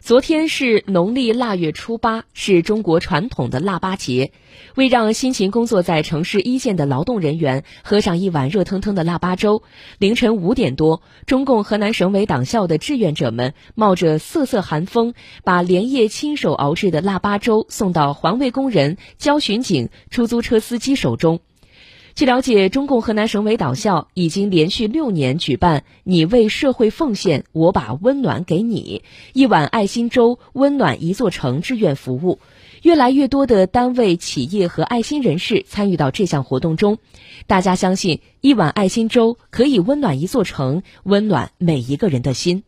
昨天是农历腊月初八，是中国传统的腊八节。为让辛勤工作在城市一线的劳动人员喝上一碗热腾腾的腊八粥，凌晨五点多，中共河南省委党校的志愿者们冒着瑟瑟寒风，把连夜亲手熬制的腊八粥送到环卫工人、交巡警、出租车司机手中。据了解，中共河南省委党校已经连续六年举办“你为社会奉献，我把温暖给你”一碗爱心粥，温暖一座城志愿服务。越来越多的单位、企业和爱心人士参与到这项活动中。大家相信，一碗爱心粥可以温暖一座城，温暖每一个人的心。